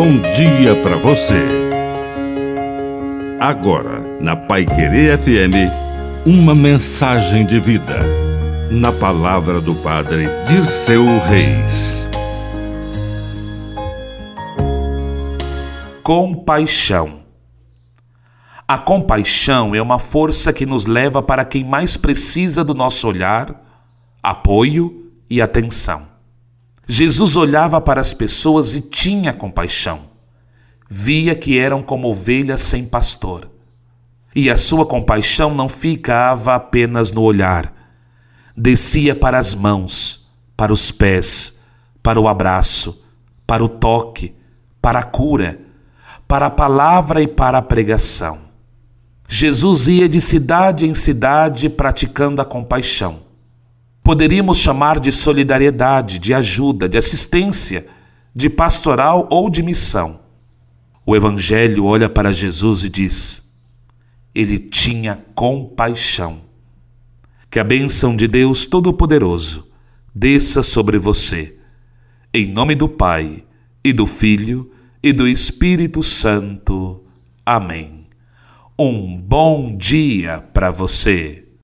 bom dia para você. Agora, na Pai Querer FM, uma mensagem de vida. Na palavra do Padre de seu Reis. Compaixão. A compaixão é uma força que nos leva para quem mais precisa do nosso olhar, apoio e atenção. Jesus olhava para as pessoas e tinha compaixão. Via que eram como ovelhas sem pastor. E a sua compaixão não ficava apenas no olhar, descia para as mãos, para os pés, para o abraço, para o toque, para a cura, para a palavra e para a pregação. Jesus ia de cidade em cidade praticando a compaixão poderíamos chamar de solidariedade, de ajuda, de assistência, de pastoral ou de missão. O Evangelho olha para Jesus e diz: Ele tinha compaixão. Que a bênção de Deus Todo-Poderoso desça sobre você. Em nome do Pai, e do Filho, e do Espírito Santo. Amém. Um bom dia para você.